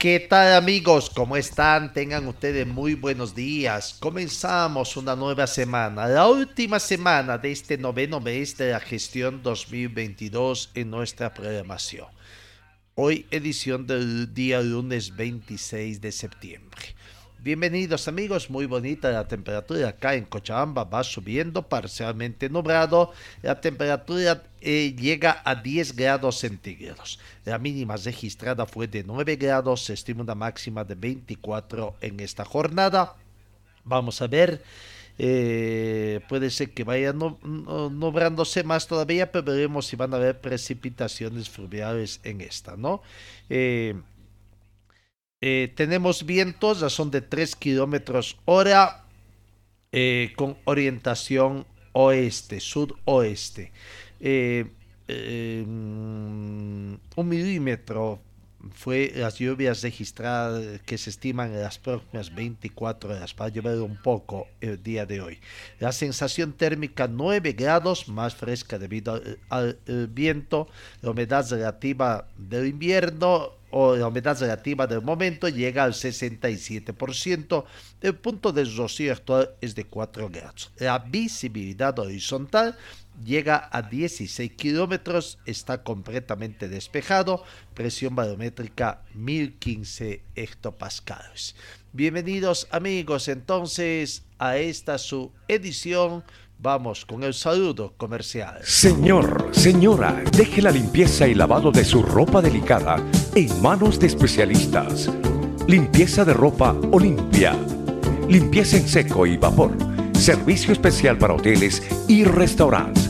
¿Qué tal amigos? ¿Cómo están? Tengan ustedes muy buenos días. Comenzamos una nueva semana, la última semana de este noveno mes de la gestión 2022 en nuestra programación. Hoy edición del día lunes 26 de septiembre. Bienvenidos amigos, muy bonita la temperatura acá en Cochabamba, va subiendo parcialmente nublado, la temperatura eh, llega a 10 grados centígrados. La mínima registrada fue de 9 grados, se estima una máxima de 24 en esta jornada. Vamos a ver, eh, puede ser que vaya no, no, nublándose más todavía, pero veremos si van a haber precipitaciones fluviales en esta, ¿no? Eh, eh, tenemos vientos, ya son de 3 kilómetros hora, eh, con orientación oeste, sudoeste. Eh, un milímetro fue las lluvias registradas que se estiman en las próximas 24 horas para llover un poco el día de hoy. La sensación térmica 9 grados más fresca debido al, al, al viento, la humedad relativa del invierno o la humedad relativa del momento llega al 67%, el punto de rocío actual es de 4 grados. La visibilidad horizontal llega a 16 kilómetros, está completamente despejado, presión barométrica 1015 hectopascales. Bienvenidos amigos entonces a esta su edición Vamos con el saludo comercial. Señor, señora, deje la limpieza y lavado de su ropa delicada en manos de especialistas. Limpieza de ropa Olimpia. Limpieza en seco y vapor. Servicio especial para hoteles y restaurantes.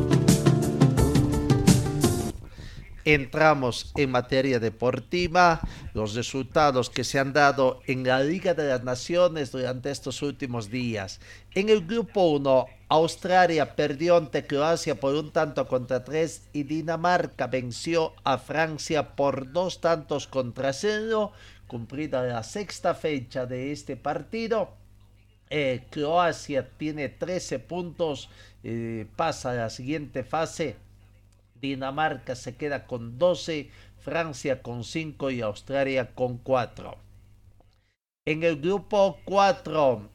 Entramos en materia deportiva, los resultados que se han dado en la Liga de las Naciones durante estos últimos días. En el grupo 1, Australia perdió ante Croacia por un tanto contra tres y Dinamarca venció a Francia por dos tantos contra cero. Cumplida la sexta fecha de este partido, eh, Croacia tiene 13 puntos, eh, pasa a la siguiente fase. Dinamarca se queda con 12, Francia con 5 y Australia con 4. En el grupo 4,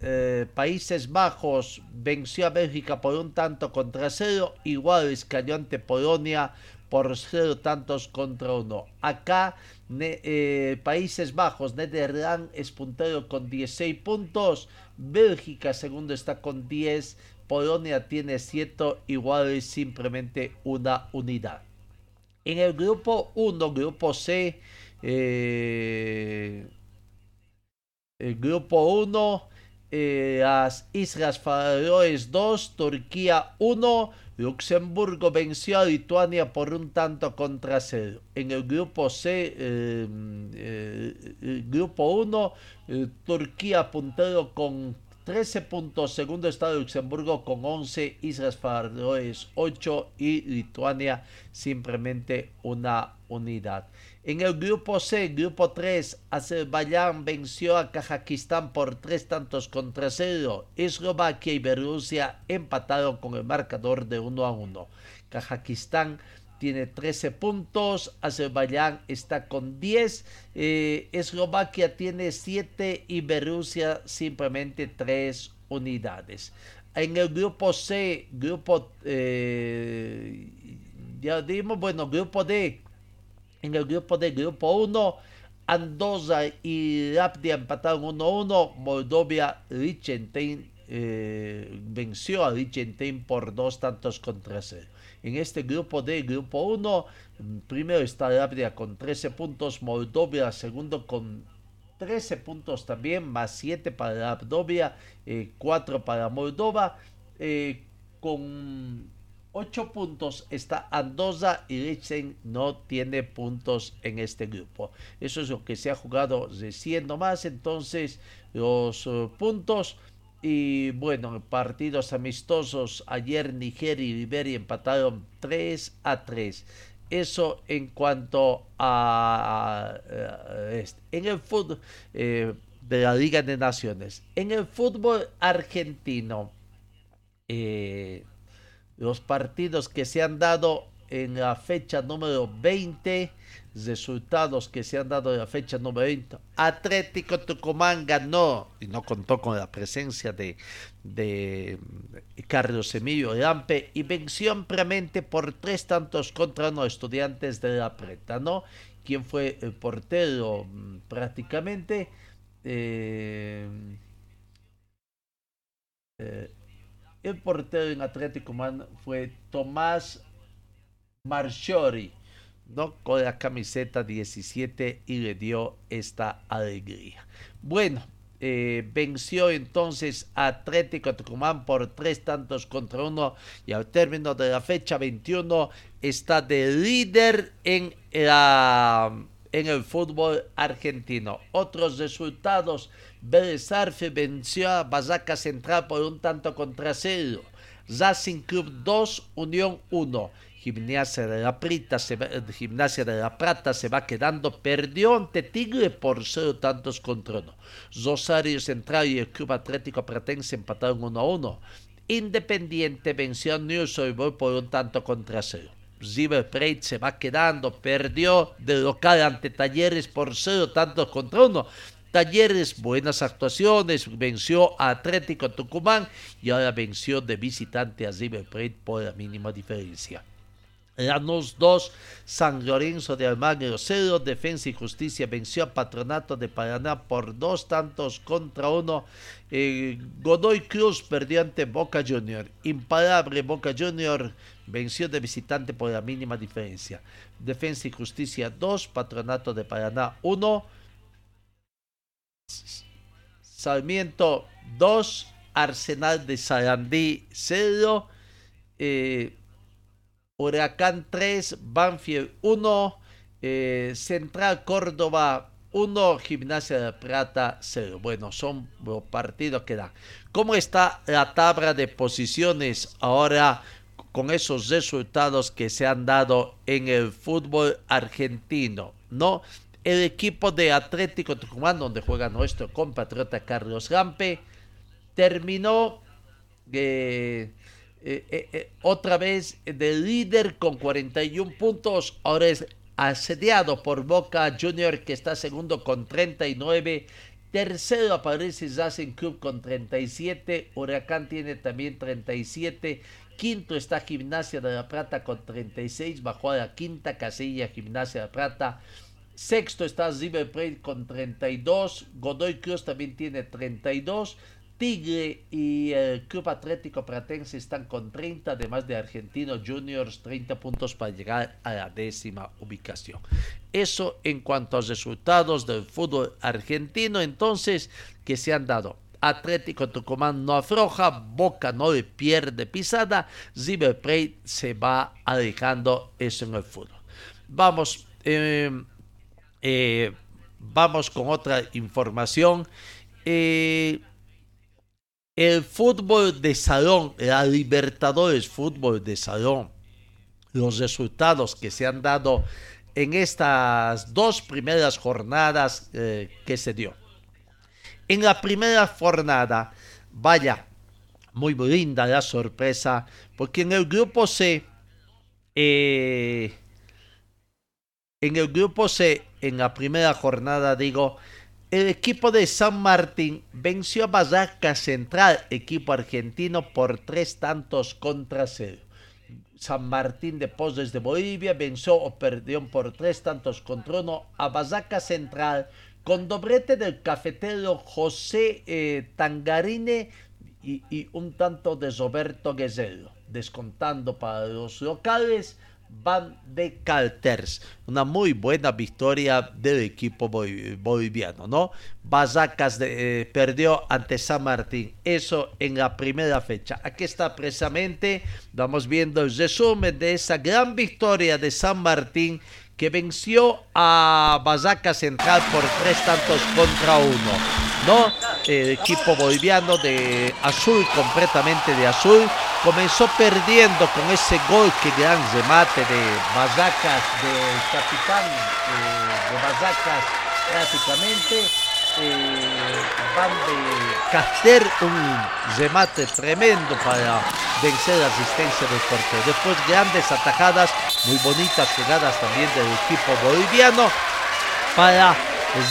eh, Países Bajos venció a Bélgica por un tanto contra cero, igual cayó ante Polonia por cero tantos contra uno. Acá ne, eh, Países Bajos, Netherlands es puntero con 16 puntos, Bélgica segundo está con 10, Polonia tiene 7 iguales simplemente una unidad. En el grupo 1, grupo C, eh, el grupo 1, eh, las Islas Faroes 2, Turquía 1, Luxemburgo venció a Lituania por un tanto contra cero. En el grupo C, eh, eh, el grupo 1, eh, Turquía puntero con 13 puntos, segundo está Luxemburgo con 11, Islas Faroes 8 y Lituania simplemente una unidad. En el grupo C, grupo 3, Azerbaiyán venció a Kazajistán por tres tantos contra cero. Eslovaquia y Bielorrusia empataron con el marcador de 1 a 1. Kazajistán tiene 13 puntos, Azerbaiyán está con 10, eh, Eslovaquia tiene 7 y Berrusia simplemente 3 unidades. En el grupo C, grupo, eh, ya dimos, bueno, grupo D, en el grupo D, grupo 1, Andoza y Lapdia empataron 1-1, Moldovia, Liechtenstein eh, venció a Liechtenstein por dos tantos contra cero. En este grupo D, grupo 1, primero está Lapdia con 13 puntos, Moldovia segundo con 13 puntos también, más 7 para Lapdovia, 4 eh, para Moldova. Eh, con 8 puntos está Andoza y Liechtenstein no tiene puntos en este grupo. Eso es lo que se ha jugado recién nomás. Entonces, los eh, puntos. Y bueno, partidos amistosos. Ayer Nigeria y Liberia empataron 3 a 3. Eso en cuanto a, este. en el fútbol eh, de la Liga de Naciones. En el fútbol argentino, eh, los partidos que se han dado en la fecha número 20, resultados que se han dado en la fecha número 20. Atlético Tucumán ganó y no contó con la presencia de, de Carlos Emilio Lampe y venció ampliamente por tres tantos contra los estudiantes de la Preta, ¿no? Quien fue el portero mm, prácticamente. Eh, eh, el portero en Atlético Man fue Tomás Marchori, ¿no? Con la camiseta 17 y le dio esta alegría. Bueno, eh, venció entonces Atlético Tucumán por tres tantos contra uno y al término de la fecha 21 está de líder en, la, en el fútbol argentino. Otros resultados, Vélez venció a Bazaca Central por un tanto contra cero. Racing Club 2, Unión 1. Gimnasia de la, Prita se Gimnasia de la Plata se va quedando, perdió ante Tigre por cero tantos contra uno. Rosario Central y el Club Atlético Pratense empataron 1 a 1. Independiente venció a News por un tanto contra cero. River Plate se va quedando, perdió de local ante Talleres por cero tantos contra uno. Talleres, buenas actuaciones, venció a Atlético Tucumán y ahora venció de visitante a River Plate por la mínima diferencia. Lanús 2, San Lorenzo de Almagro 0, Defensa y Justicia venció a Patronato de Paraná por dos tantos contra uno. Eh, Godoy Cruz perdió ante Boca Junior. Imparable Boca Junior venció de visitante por la mínima diferencia. Defensa y Justicia 2, Patronato de Paraná 1. Sarmiento 2, Arsenal de Sarandí 0. Eh, Huracán 3, Banfield 1, eh, Central Córdoba 1, Gimnasia de Plata 0. Bueno, son partidos que dan. ¿Cómo está la tabla de posiciones ahora con esos resultados que se han dado en el fútbol argentino? ¿No? El equipo de Atlético Tucumán, donde juega nuestro compatriota Carlos Gampe, terminó eh, eh, eh, eh, otra vez de líder con 41 puntos. Ahora es asediado por Boca Junior que está segundo con 39. Tercero aparece Racing Club con 37. Huracán tiene también 37. Quinto está Gimnasia de la Plata con 36. Bajó a la quinta casilla Gimnasia de la Plata. Sexto está River Plate con 32. Godoy Cruz también tiene 32. Tigre y el Club Atlético Pratense están con 30, además de Argentino Juniors, 30 puntos para llegar a la décima ubicación. Eso en cuanto a resultados del fútbol argentino, entonces, que se han dado. Atlético Tucumán no afloja, Boca no le pierde pisada, River Plate se va alejando eso en el fútbol. Vamos, eh, eh, vamos con otra información. Eh, el fútbol de salón, la Libertadores fútbol de salón, los resultados que se han dado en estas dos primeras jornadas eh, que se dio. En la primera jornada, vaya, muy linda la sorpresa, porque en el grupo C, Eh, en el grupo C, en la primera jornada, digo, el equipo de San Martín venció a Barraca Central, equipo argentino, por tres tantos contra cero. San Martín de Pozos de Bolivia venció o perdió por tres tantos contra uno a Barraca Central con doblete del cafetero José eh, Tangarine y, un tanto de Roberto Guerrero, descontando para los locales Van de Calters. Una muy buena victoria del equipo boliviano, ¿no? Basacas eh, perdió ante San Martín. Eso en la primera fecha. Aquí está precisamente, vamos viendo el resumen de esa gran victoria de San Martín que venció a Basaca Central por tres tantos contra uno. ¿no? El equipo boliviano de azul, completamente de azul, comenzó perdiendo con ese gol que gran remate de Basacas, del capitán eh, de Basacas prácticamente eh, van de caster un remate tremendo para vencer la asistencia del portero. Después grandes atajadas, muy bonitas jugadas también del equipo boliviano para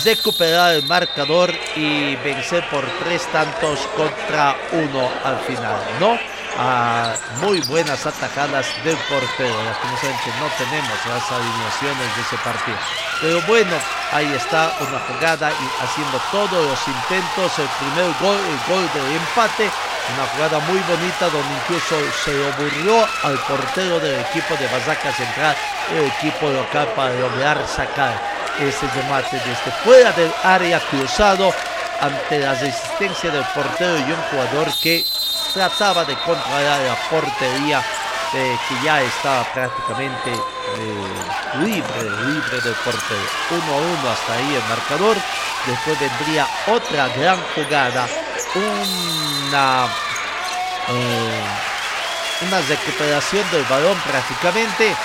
recuperar el marcador y vencer por tres tantos contra uno al final, ¿no? a muy buenas atajadas del portero. Lastimosamente no tenemos las alineaciones de ese partido. Pero bueno, ahí está una jugada y haciendo todos los intentos. El primer gol, el gol del empate. Una jugada muy bonita donde incluso se lo al portero del equipo de Basaca Central, el equipo local para lograr sacar ese remate desde fuera del área cruzado ante la resistencia del portero y un jugador que trataba de controlar la portería eh, que ya estaba prácticamente eh, libre, libre del portero. 1-1 hasta ahí el marcador. Después vendría otra gran jugada, una, eh, una recuperación del balón prácticamente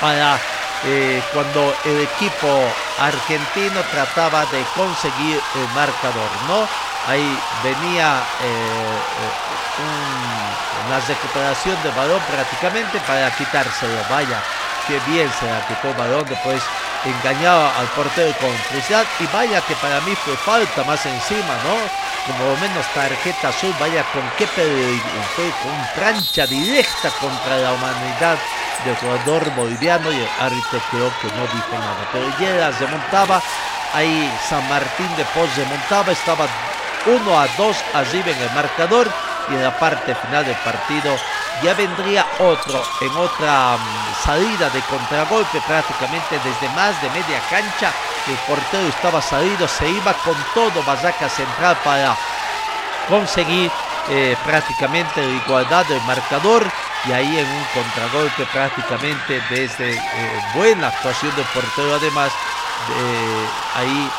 para cuando el equipo argentino trataba de conseguir el marcador, ¿no? Ahí venía eh, eh, una recuperación de balón prácticamente para quitárselo. Vaya, que bien se la quitó el balón. Después engañaba al portero con felicidad. Y vaya que para mí fue falta más encima, ¿no? Como menos tarjeta azul. Vaya con qué fue con plancha directa contra la humanidad del jugador boliviano. Y el árbitro creo que no dijo nada. Pero ya se montaba. Ahí San Martín de Pos se montaba. Estaba 1 a 2 arriba en el marcador y en la parte final del partido ya vendría otro en otra mm, salida de contragolpe prácticamente desde más de media cancha. El portero estaba salido se iba con todo Basaca Central para conseguir eh, prácticamente la igualdad del marcador. Y ahí en un contragolpe prácticamente desde eh, buena actuación del portero. Además ahí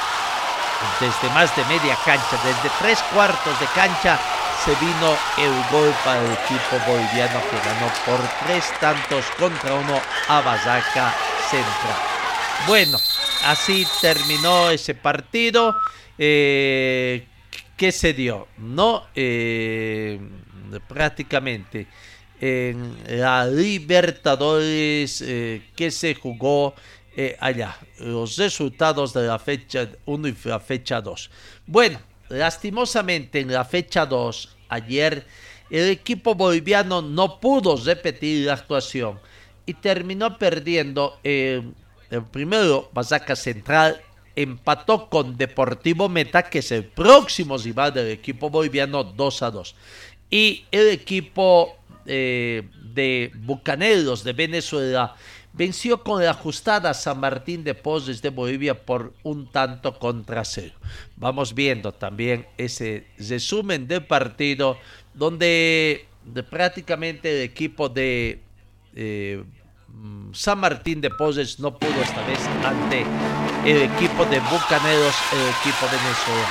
desde más de media cancha, desde tres cuartos de cancha, se vino el gol para el equipo boliviano que ganó por tres tantos contra uno a Basaca Central. Bueno, así terminó ese partido. Eh, ¿Qué se dio? No, eh, prácticamente en la Libertadores eh, que se jugó allá. Los resultados de la fecha 1 y la fecha 2. Bueno, lastimosamente en la fecha 2, ayer, el equipo boliviano no pudo repetir la actuación y terminó perdiendo el primero, Basaca Central, empató con Deportivo Meta, que es el próximo rival del equipo boliviano, 2 a 2. Y el equipo eh, de Bucaneros de Venezuela venció con la ajustada San Martín de Poses de Bolivia por un tanto contra cero. Vamos viendo también ese resumen del partido donde prácticamente el equipo de eh, San Martín de Poses no pudo esta vez ante el equipo de Bucaneros, el equipo de Venezuela.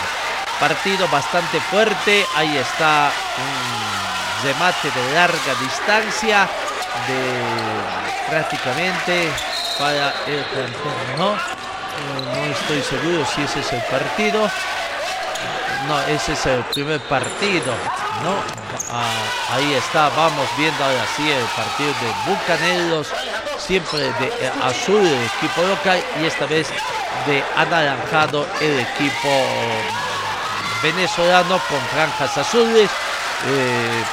Partido bastante fuerte, ahí está un remate de larga distancia de prácticamente para el campeón, ¿no? Eh, no estoy seguro si ese es el partido. no, ese es el primer partido, ¿no? Ah, ahí está, vamos viendo ahora sí el partido de Bucaneros, siempre de eh, azul el equipo local y esta vez de anaranjado el equipo venezolano con franjas azules. Eh,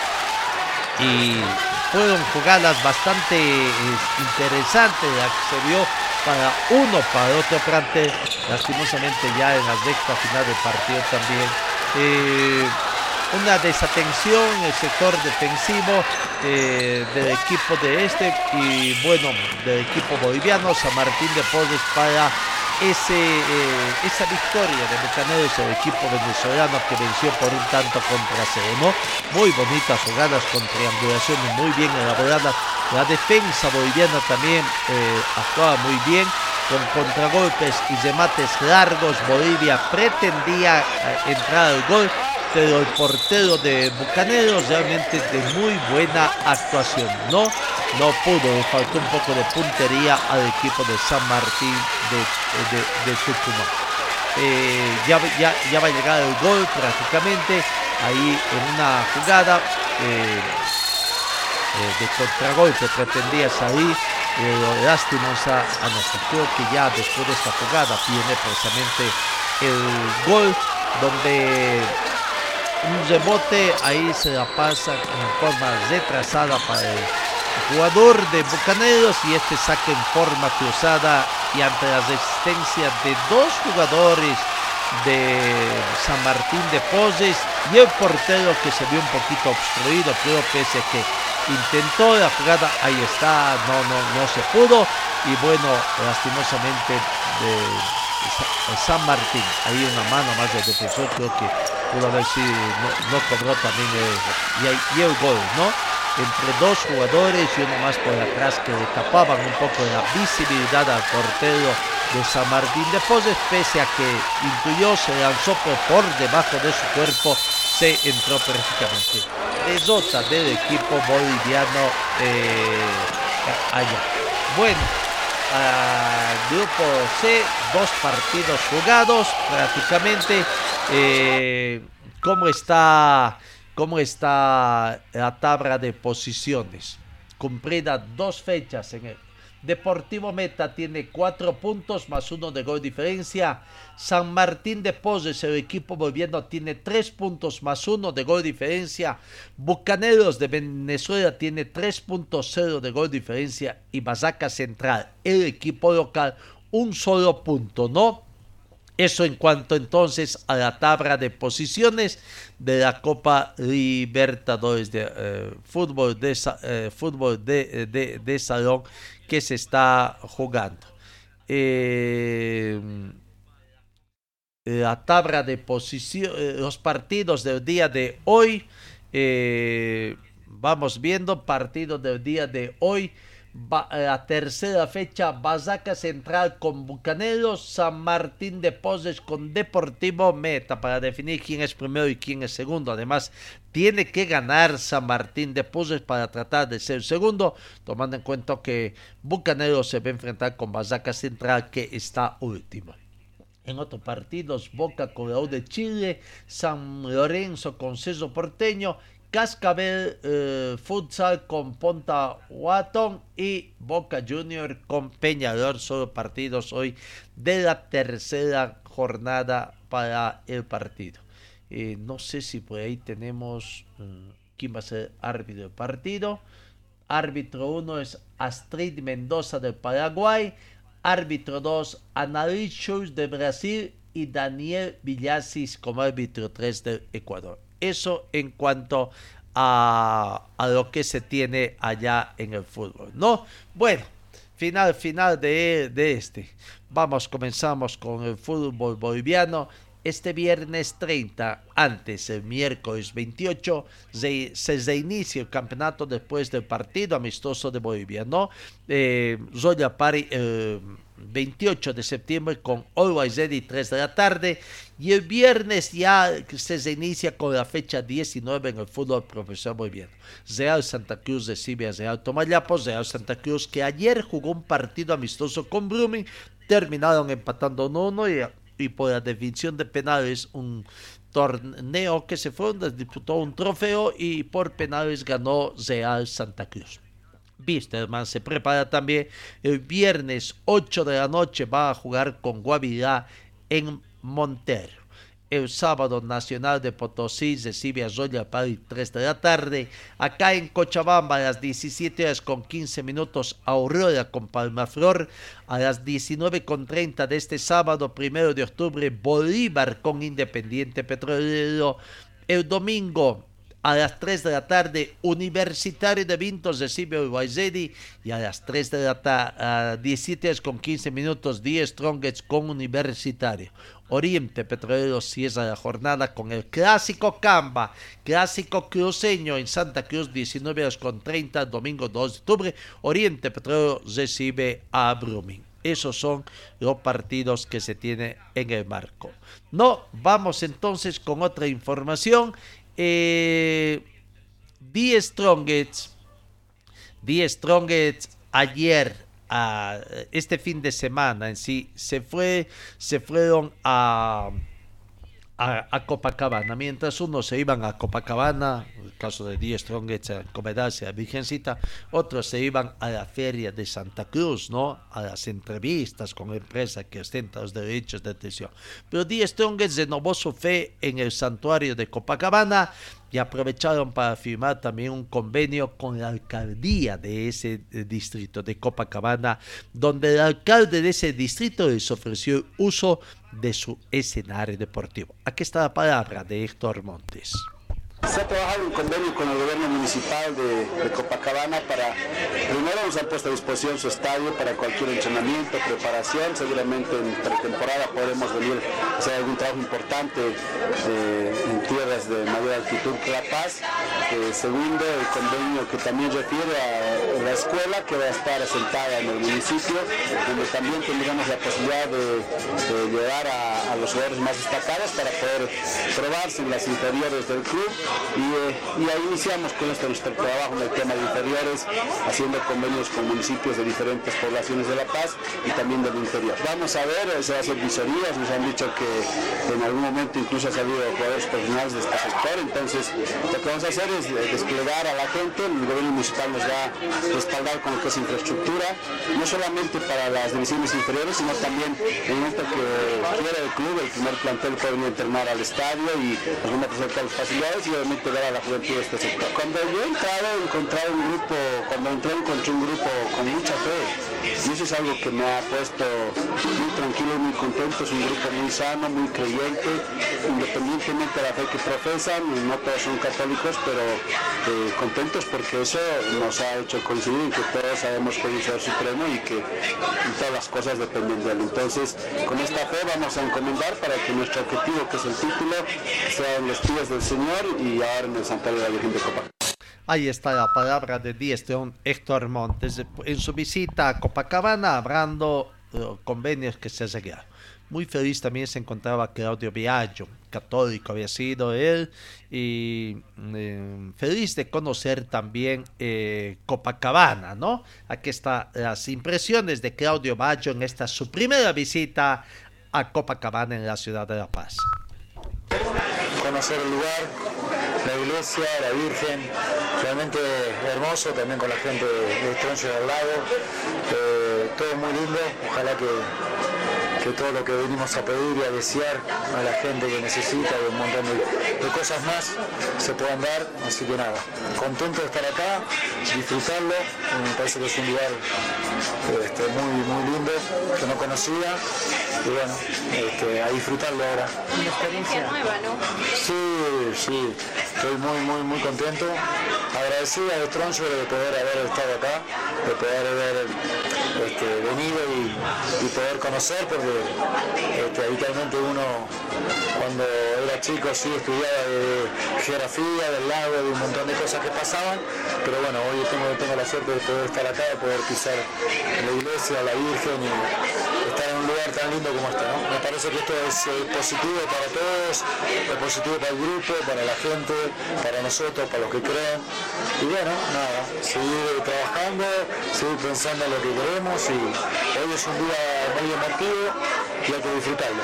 y fueron jugadas bastante interesantes, la que se vio para uno, para otro frente, lastimosamente ya en la recta final del partido también. Eh, una desatención en el sector defensivo eh, del equipo de este y bueno, del equipo boliviano, San Martín de Porres para ese, eh, esa victoria de Bucaneros, el equipo venezolano que venció por un tanto contra cero, Muy bonitas jugadas con triangulaciones muy bien elaboradas. La defensa boliviana también eh, actuaba muy bien con contragolpes y remates largos. Bolivia pretendía eh, entrar al gol pero el portero de Bucaneros realmente de muy buena actuación. No, no pudo, faltó un poco de puntería al equipo de San Martín de, de, Tucumán. Eh, ya, ya, ya, va a llegar el gol prácticamente ahí en una jugada eh, eh, de contragolpe pretendía salir pero lastimosa a nosotros creo que ya después de esta jugada viene precisamente el gol donde un rebote, ahí se la pasa en forma retrasada para el jugador de Bucaneros y este saca en forma cruzada y ante la resistencia de dos jugadores de San Martín de Poses y el portero que se vio un poquito obstruido, pero pese a que intentó la jugada, ahí está, no, no, no se pudo y bueno, lastimosamente de San Martín, ahí una mano más del defensor, creo que pudo haber sido, no, cobró también y, el gol, ¿no? Entre dos jugadores y uno más por atrás que le tapaban un poco la visibilidad al portero de San Martín de pese a que intuyó, se lanzó por, debajo de su cuerpo, se entró prácticamente. Desota del equipo boliviano eh, allá. Bueno, grupo C, dos partidos jugados prácticamente. Eh, ¿Cómo está, cómo está la tabla de posiciones? Cumplida dos fechas en el Deportivo Meta tiene cuatro puntos más uno de gol diferencia. San Martín de Poses, el equipo volviendo, tiene tres puntos más uno de gol diferencia. Bucaneros de Venezuela tiene 3.0 de gol diferencia. Y Mazaca Central, el equipo local, un solo punto, ¿no? Eso en cuanto entonces a la tabla de posiciones de la Copa Libertadores de eh, fútbol, de, eh, fútbol de, de, salón que se está jugando. Eh, la tabla de posiciones, los partidos del día de hoy, vamos viendo partidos del día de hoy. Eh, la tercera fecha, Bazaca Central con Bucaneros, San Martín de Poses con Deportivo Meta para definir quién es primero y quién es segundo. Además, tiene que ganar San Martín de Poses para tratar de ser segundo, tomando en cuenta que Bucaneros se va a enfrentar con Bazaca Central que está último. En otros partidos, Boca la de Chile, San Lorenzo con Ceso Porteño Cascabel eh, Futsal con Ponta Watton y Boca Junior con Peñador. Solo partidos hoy de la tercera jornada para el partido. Eh, no sé si por ahí tenemos eh, quién va a ser árbitro del partido. Árbitro 1 es Astrid Mendoza del Paraguay. Árbitro 2, Analichus de Brasil y Daniel Villasis como árbitro 3 del Ecuador. Eso en cuanto a, lo que se tiene allá en el fútbol, ¿no? Bueno, final, final de, de este. Vamos, comenzamos con el fútbol boliviano este viernes 30, antes el miércoles 28, se, se inicia el campeonato después del partido amistoso de Bolivia, ¿no? Eh, Zoya Pari, eh, 28 de septiembre con Always Ready 3 de la tarde y el viernes ya se inicia con la fecha 19 en el fútbol profesional boliviano. Real Santa Cruz recibe a Real Tomayapos, Real Santa Cruz que ayer jugó un partido amistoso con Blooming, terminaron empatando 1-1 y y por la definición de penales un torneo que se fue donde disputó un trofeo y por penales ganó Real Santa Cruz. Bisterman se prepara también el viernes 8 de la noche va a jugar con Guavirá en Montero el sábado Nacional de Potosí recibe a Royal Party 3 de la tarde. Acá en Cochabamba a las 17 horas con 15 minutos Aurora con Palmaflor. A las 19 con 30 de este sábado primero de octubre Bolívar con Independiente Petrolero. El domingo a las 3 de la tarde, Universitario de Vintos recibe Guayzedi. Y a las 3 de la tarde, 17 horas con 15 minutos, 10 Strongets con Universitario. Oriente Petrolero cierra la jornada con el clásico Camba, clásico cruceño en Santa Cruz, 19 horas con 30, domingo 2 de octubre. Oriente Petrolero recibe a Brumming. Esos son los partidos que se tienen en el marco. No, vamos entonces con otra información. Eh, The Strongest, The Strongest ayer este fin de semana en sí se fue se fueron a a, Copacabana. Mientras unos se iban a Copacabana, el caso de Die Strongets a encomendarse a Virgencita, otros se iban a la feria de Santa Cruz, ¿no? A las entrevistas con la empresa que ostenta los derechos de atención. Pero Die Strongets renovó su fe en el santuario de Copacabana y aprovecharon para firmar también un convenio con la alcaldía de ese eh, distrito de Copacabana, donde el alcalde de ese distrito les ofreció uso de su escenario deportivo. Aquí está la palabra de Héctor Montes. Se ha trabajado un convenio con el gobierno municipal de, Copacabana para, primero nos han puesto a disposición su estadio para cualquier entrenamiento, preparación, seguramente en pretemporada podremos venir a hacer algún trabajo importante eh, en tierras de mayor altitud que La Paz. Eh, segundo, el convenio que también refiere a la escuela que va a estar asentada en el municipio, donde también tendremos la posibilidad de, llevar a, los jugadores más destacados para poder probarse en las inferiores del club eh, y, ahí iniciamos con este nuestro trabajo en el tema de inferiores, haciendo convenios con municipios de diferentes poblaciones de La Paz y también del interior. Vamos a ver, se hacen visorías, nos han dicho que en algún momento incluso ha salido jugadores profesionales de este sector, entonces lo que vamos a hacer es desplegar a la gente, el gobierno municipal nos va a respaldar con lo que es infraestructura, no solamente para las divisiones inferiores, sino también en el momento que quiera el club, el primer plantel puede venir a entrenar al estadio y nos van a presentar las facilidades y obviamente dar a la juventud de este sector. Cuando yo he entrado, he encontrado un grupo, cuando entré encontré un grupo con mucha fe. Y eso es algo que me ha puesto muy tranquilo muy contento, es un grupo muy sano, muy creyente, independientemente de la fe que profesan, no todos son católicos, pero eh, contentos porque eso nos ha hecho coincidir en que todos sabemos que un ser supremo y que todas las cosas dependen de él. Entonces, con esta fe vamos a encomendar para que nuestro objetivo, que es el título, sean los pies del Señor y ahora en el Santuario de la Virgen de Copacabana. Ahí está la palabra de Diestrion Héctor Montes en su visita a Copacabana hablando de convenios que se seguían. Muy feliz también se encontraba Claudio Viaggio, católico había sido él, y eh, feliz de conocer también eh, Copacabana, ¿no? Aquí están las impresiones de Claudio Viaggio en esta su primera visita a Copacabana en la ciudad de La Paz. Conocer el lugar, la iglesia, la Virgen, realmente hermoso, también con la gente de Troncho al lado, eh, todo muy lindo, ojalá que que todo lo que venimos a pedir y a desear a la gente que necesita y un montón de, cosas más se puedan dar. Así que nada, contento de estar acá, disfrutarlo. Me parece que es un lugar este, muy, muy lindo que no conocía y bueno, este, a disfrutarlo ahora. Una experiencia nueva, ¿no? Sí, sí, estoy muy, muy, muy contento. Agradecido a Troncho de poder haber estado acá, de poder haber este, venido y, poder conocer, porque este, habitualmente uno cuando era chico sí estudiaba de geografía, del lago, de un montón de cosas que pasaban, pero bueno, hoy tengo, tengo la suerte de poder estar acá, de poder pisar la iglesia, la Virgen y estar en un lugar tan lindo como este. ¿no? Me parece que esto es eh, positivo para todos, es positivo para el grupo, para la gente, para nosotros, para los que creen. Y bueno, nada, seguir trabajando, seguir pensando en lo que queremos y hoy es un día muy emotivo y hay que disfrutarlo.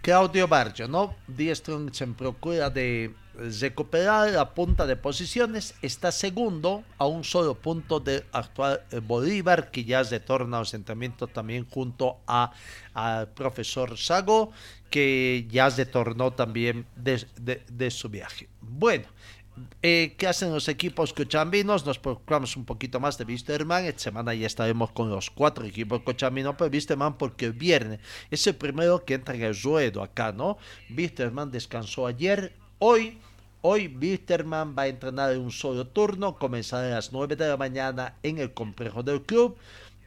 Claudio Barrio, ¿no? Die Strong en procura de recuperar la punta de posiciones, está segundo a un solo punto de actual eh, Bolívar, que ya retorna al asentamiento también junto a profesor Sago, que ya retornó también de, de, de su viaje. Bueno, eh, ¿Qué hacen los equipos cochambinos? Nos preocupamos un poquito más de Wisterman. Esta semana ya estaremos con los cuatro equipos cochambinos, pero Wisterman porque viernes es el primero que entra en el ruedo acá, ¿no? Wisterman descansó ayer, hoy. Hoy Wisterman va a entrenar en un solo turno, comenzará a las 9 de la mañana en el complejo del club.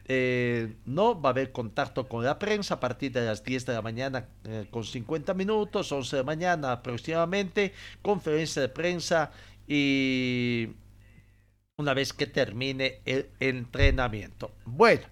Eh, no va a haber contacto con la prensa a partir de las 10 de la mañana eh, con 50 minutos, 11 de la mañana aproximadamente, conferencia de prensa y una vez que termine el entrenamiento. Bueno,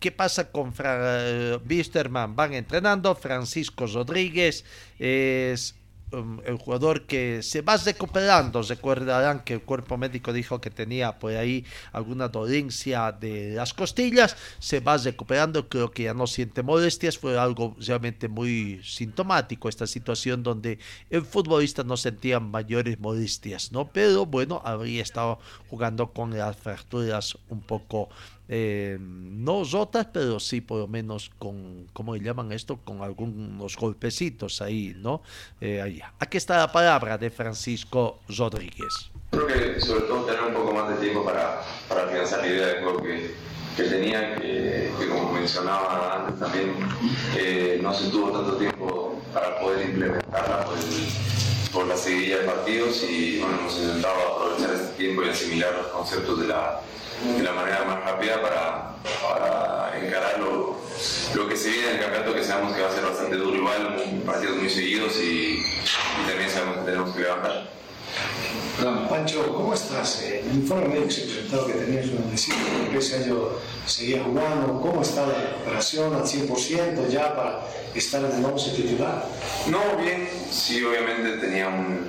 ¿qué pasa con Fra Bisterman? Van entrenando, Francisco Rodríguez es um, el jugador que se va recuperando. Recordarán que el cuerpo médico dijo que tenía por ahí alguna dolencia de las costillas. Se va recuperando, creo que ya no siente molestias. Fue algo realmente muy sintomático esta situación donde el futbolista no sentía mayores molestias, ¿no? Pero bueno, habría estado jugando con las fracturas un poco eh, no rotas, pero sí por lo menos con, ¿cómo le llaman esto? Con algunos golpecitos ahí, ¿no? Eh, ahí. Aquí está la palabra de Francisco Rodríguez. Creo que sobre todo tener un poco más de tiempo para, para afianzar la idea de juego que, que tenía, que, que, como mencionaba antes también, eh, no se tuvo tanto tiempo para poder implementarla por, el, por la seguidilla de partidos y bueno, hemos intentado aprovechar este tiempo y asimilar los conceptos de la de la manera más rápida para, para encarar lo, lo, que se viene en el campeonato, que sabemos que va a ser bastante duro igual, partidos muy seguidos y, y también sabemos que tenemos que. Hola, Pancho, ¿cómo estás? Eh, el informe médico se presentado que tenías una lesión, que ese año seguía jugando. ¿Cómo está la recuperación al 100% ya para estar en el 11 titular? No, bien, sí, obviamente tenía un,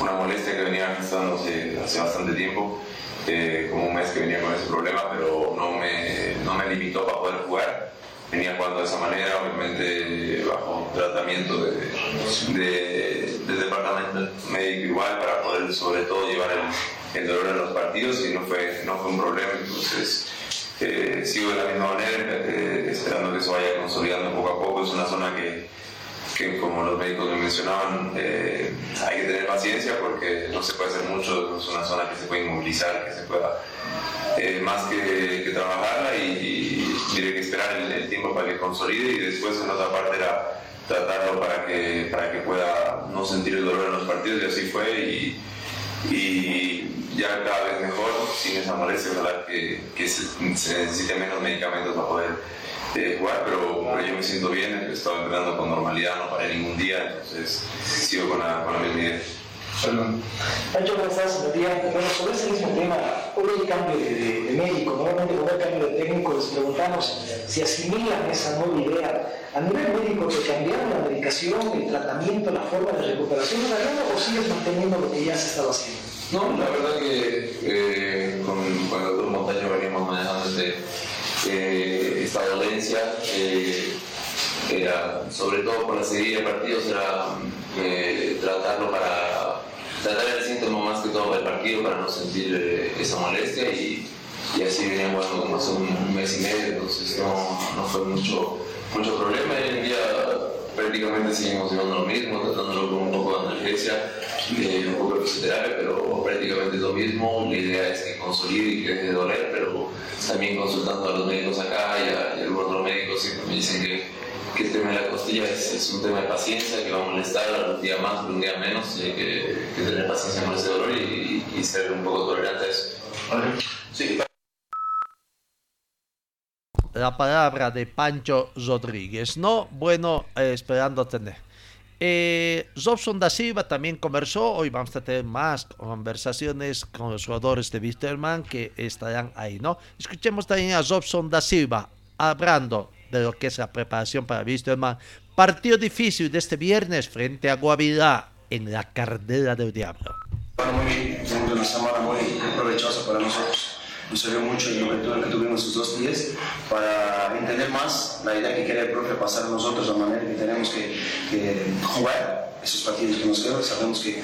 una molestia que venía gestándose hace bastante tiempo eh, como un mes que venía con ese problema, pero no me, no me limitó para poder jugar. Venía jugando de esa manera, obviamente bajo tratamiento de, de, del departamento médico igual para poder sobre todo llevar el, el dolor en los partidos y no fue, no fue un problema. Entonces eh, sigo de la misma manera, eh, esperando que se vaya consolidando poco a poco. Es una zona que, que como los médicos me mencionaban, eh, hay que tener paciencia porque no se puede hacer mucho, es una zona que se puede inmovilizar, que se pueda eh, más que, que, trabajarla y, y tiene que esperar el, el, tiempo para que consolide y después en otra parte era tratarlo para que, para que pueda no sentir el dolor en los partidos y así fue y, y ya cada vez mejor, sin esa molestia, ojalá que, que se, se necesite menos medicamentos para poder de jugar, pero, pero, yo me siento bien, he estado entrenando con normalidad, no paré ningún día, entonces sigo con la, con la misma idea. Perdón. Pancho, ¿cómo estás? Bueno, sobre ese mismo tema, hoy hay cambio de, de, de médico, normalmente cuando hay cambio de técnico les preguntamos si asimilan esa nueva idea. A nivel médico, ¿te cambiaron la medicación, el tratamiento, la forma de recuperación de la gana o sigues manteniendo lo que ya se estaba haciendo? No, la verdad que eh, con, con el doctor Montaño veníamos manejando este eh, esta dolencia eh, era, sobre todo por la seguida de partidos, era eh, tratarlo para tratar el síntoma más que todo del partido para no sentir esa molestia y, así venía jugando como hace un, mes y medio, entonces no, no fue mucho, mucho problema. Y hoy en día prácticamente seguimos llevando lo mismo, tratándolo con un poco de analgesia, eh, un poco de fisioterapia, pero prácticamente lo mismo. La idea es que consolide y que deje de doler, pero también consultando a los médicos acá y a, y a algunos médicos siempre me dicen que, que, el tema de la costilla es, es, un tema de paciencia, que va a molestar un día más, un día menos, y que, tener paciencia con ese dolor y, y, ser un poco tolerante a eso. Sí. La palabra de Pancho Rodríguez, ¿no? Bueno, eh, esperando tener. Eh, Robson da Silva también conversó. Hoy vamos a tener más conversaciones con los jugadores de Wisterman que estarán ahí, ¿no? Escuchemos también a Robson da Silva hablando de lo que es la preparación para Wisterman. Partido difícil de este viernes frente a Guavirá en la carrera del Diablo. Bueno, muy bien, una semana muy provechosa para nosotros. Nos sirvió mucho el momento que tuvimos esos dos días para entender más la idea que quería el profe pasar a nosotros, la manera que tenemos que, que jugar esos partidos que nos quedan. Sabemos que,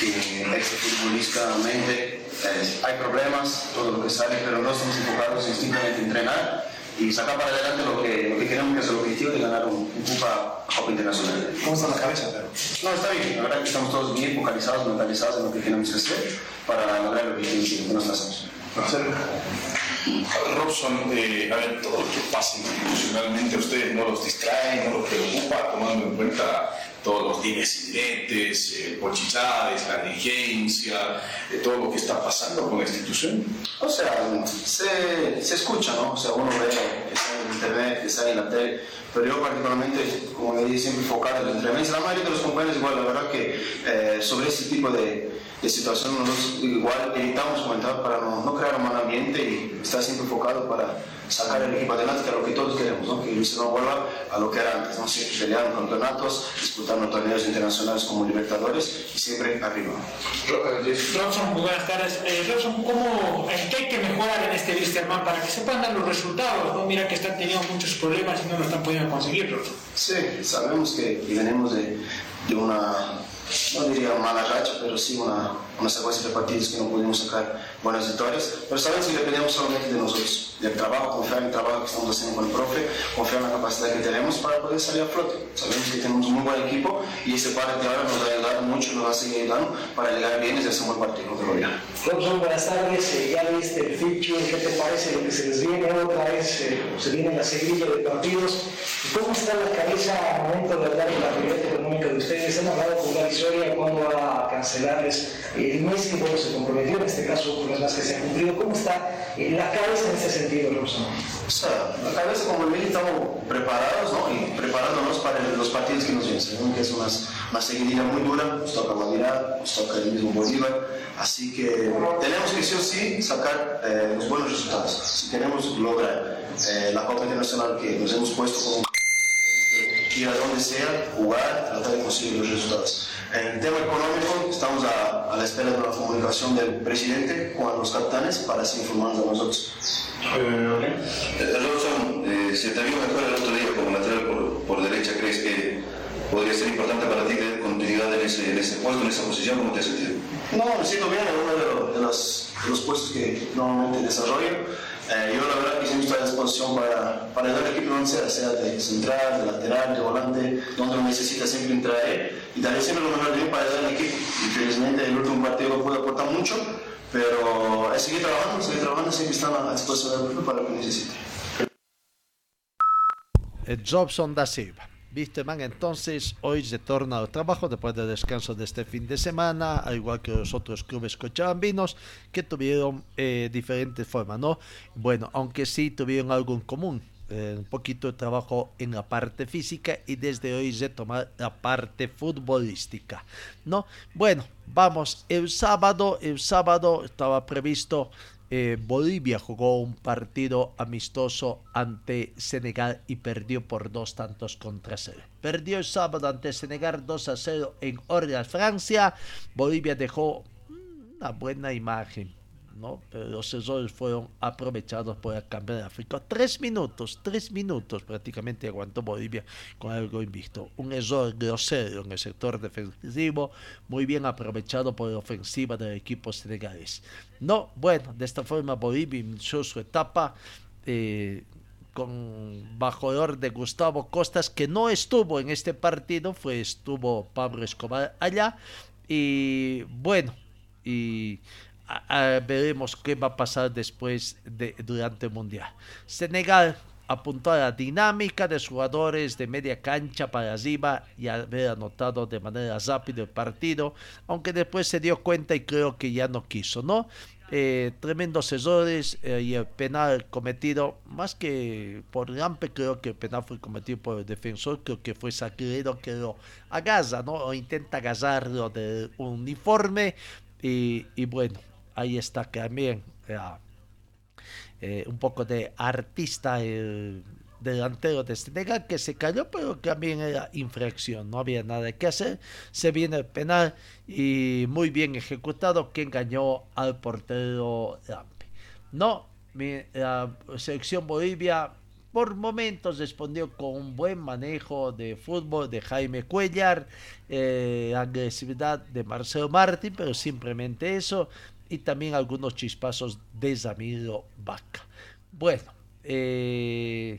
que extrafutbolísticamente eh, hay problemas, todo lo que sale, pero no estamos enfocados en simplemente entrenar y sacar para adelante lo que, lo que queremos que es el objetivo de ganar un, un Copa, Copa Internacional. ¿Cómo está la cabeza, pero? No, está bien, la verdad que estamos todos bien focalizados, mentalizados en lo que queremos hacer para lograr el objetivo que nos hacemos. Robson, eh, a ver, todo lo que pasa institucionalmente, ustedes no los distraen, no los preocupa, tomando en cuenta todos los dimes y diretes, eh, Pochichades, la dirigencia, eh, todo lo que está pasando con la institución? O sea, se, se escucha, ¿no? O sea, uno ve, está en internet, está en la tele, pero yo particularmente, como me dije, siempre enfocado en el entrenamiento. La mayoría de los compañeros, igual, la verdad que eh, sobre este tipo de, de situación nosotros igual evitamos comentar para no, no, crear un mal ambiente y estar siempre enfocado para sacar el equipo adelante, que es lo que todos queremos, ¿no? que Luis no vuelva a lo que era antes, ¿no? siempre peleando campeonatos, disputando torneos internacionales como Libertadores y siempre arriba. Robson, buenas tardes. Eh, Robson, ¿cómo, ¿en qué hay que mejorar en este Wisterman para que se puedan dar los resultados? ¿no? Mira que están teniendo muchos problemas y no lo están pudiendo conseguir, Robson. Sí, sabemos que venimos de, de una no diría mala racha, pero sí una, una secuencia de partidos que no pudimos sacar buenas victorias. Pero sabemos que dependemos solamente de nosotros, del trabajo, confiar en el trabajo que estamos haciendo con el profe, confiar en la capacidad que tenemos para poder salir a flote. Sabemos que tenemos un muy buen equipo y ese par de ahora nos va a ayudar mucho, nos va a seguir ayudando para llegar bien y hacer un buen partido. Robson, buenas tardes. Eh, ya viste el feature, ¿qué te parece lo que se les viene otra vez? Eh, se viene la seguidilla de partidos. ¿Cómo está la cabeza al momento de hablar de la actividad económica de ustedes? ¿Han hablado con Gaby Soria cuándo va a cancelarles el mes que bueno, se comprometió, en este caso por las más que se han cumplido? ¿Cómo está eh, la cabeza en ese sentido, Robson? O sea, la cabeza como el estamos preparados ¿no? y preparándonos para los partidos que nos vienen. Que es una, una seguidilla muy dura, nos toca Guavirá, nos toca el mismo Bolívar, así que tenemos que sí o sí sacar eh, los buenos resultados. Si queremos lograr eh, la Copa Internacional que nos hemos puesto como ir a donde sea, jugar, tratar de conseguir los resultados. En el tema económico, estamos a, a la espera de una comunicación del presidente con los capitanes para así informarnos a nosotros. Eh, Robson, eh, se te vio mejor el otro día como lateral por, por derecha, ¿crees que podría ser importante para ti tener continuidad en ese, en ese puesto, en esa posición? ¿Cómo te has sentido? No, me siento bien en uno de, los, de los, de los puestos que normalmente desarrollo. Eh, yo la verdad que siempre estoy a disposición para, para ayudar al equipo sea, sea de central, de lateral, de volante, donde lo necesita siempre entrar y daré siempre lo mejor de mí para ayudar al equipo. Infelizmente el último partido no pude aportar mucho, pero es seguir trabajando, seguir trabajando, siempre están a disposición del equipo para lo que necesite. Jobson da Silva. Viste, man, entonces hoy se torna al trabajo después del descanso de este fin de semana, al igual que los otros clubes cochabambinos que tuvieron eh, diferentes formas, ¿no? Bueno, aunque sí tuvieron algo en común, eh, un poquito de trabajo en la parte física y desde hoy retomar la parte futbolística, ¿no? Bueno, vamos, el sábado, el sábado estaba previsto eh, Bolivia jugó un partido amistoso ante Senegal y perdió por dos tantos contra cero. Perdió el sábado ante Senegal 2 a 0 en Orleans, Francia. Bolivia dejó una buena imagen, ¿no? Pero los errores fueron aprovechados por el campeón de África. Tres minutos, tres minutos prácticamente aguantó Bolivia con algo invicto. Un error grosero en el sector defensivo, muy bien aprovechado por la ofensiva del equipo senegalés. No, bueno, de esta forma Bolivia inició su etapa eh, con orden de Gustavo Costas, que no estuvo en este partido, fue estuvo Pablo Escobar allá. Y bueno, y veremos qué va a pasar después de durante el mundial. Senegal apuntó a la dinámica de jugadores de media cancha para arriba y haber anotado de manera rápida el partido, aunque después se dio cuenta y creo que ya no quiso, ¿no? eh, tremendos errores eh, y el penal cometido, más que por Gampe, creo que el penal fue cometido por el defensor, creo que fue Sacredo que lo agarra, ¿no? O intenta agarrarlo del uniforme y bueno, ahí está también eh, un poco de artista el delantero de Senegal que se cayó, pero también era infracción, no había nada que hacer. Se viene el penal y muy bien ejecutado que engañó al portero Lampe. No, la selección Bolivia por momentos respondió con un buen manejo de fútbol de Jaime Cuellar, eh, agresividad de Marcelo Martín, pero simplemente eso, y también algunos chispazos de Zamiro Vaca. Bueno, eh,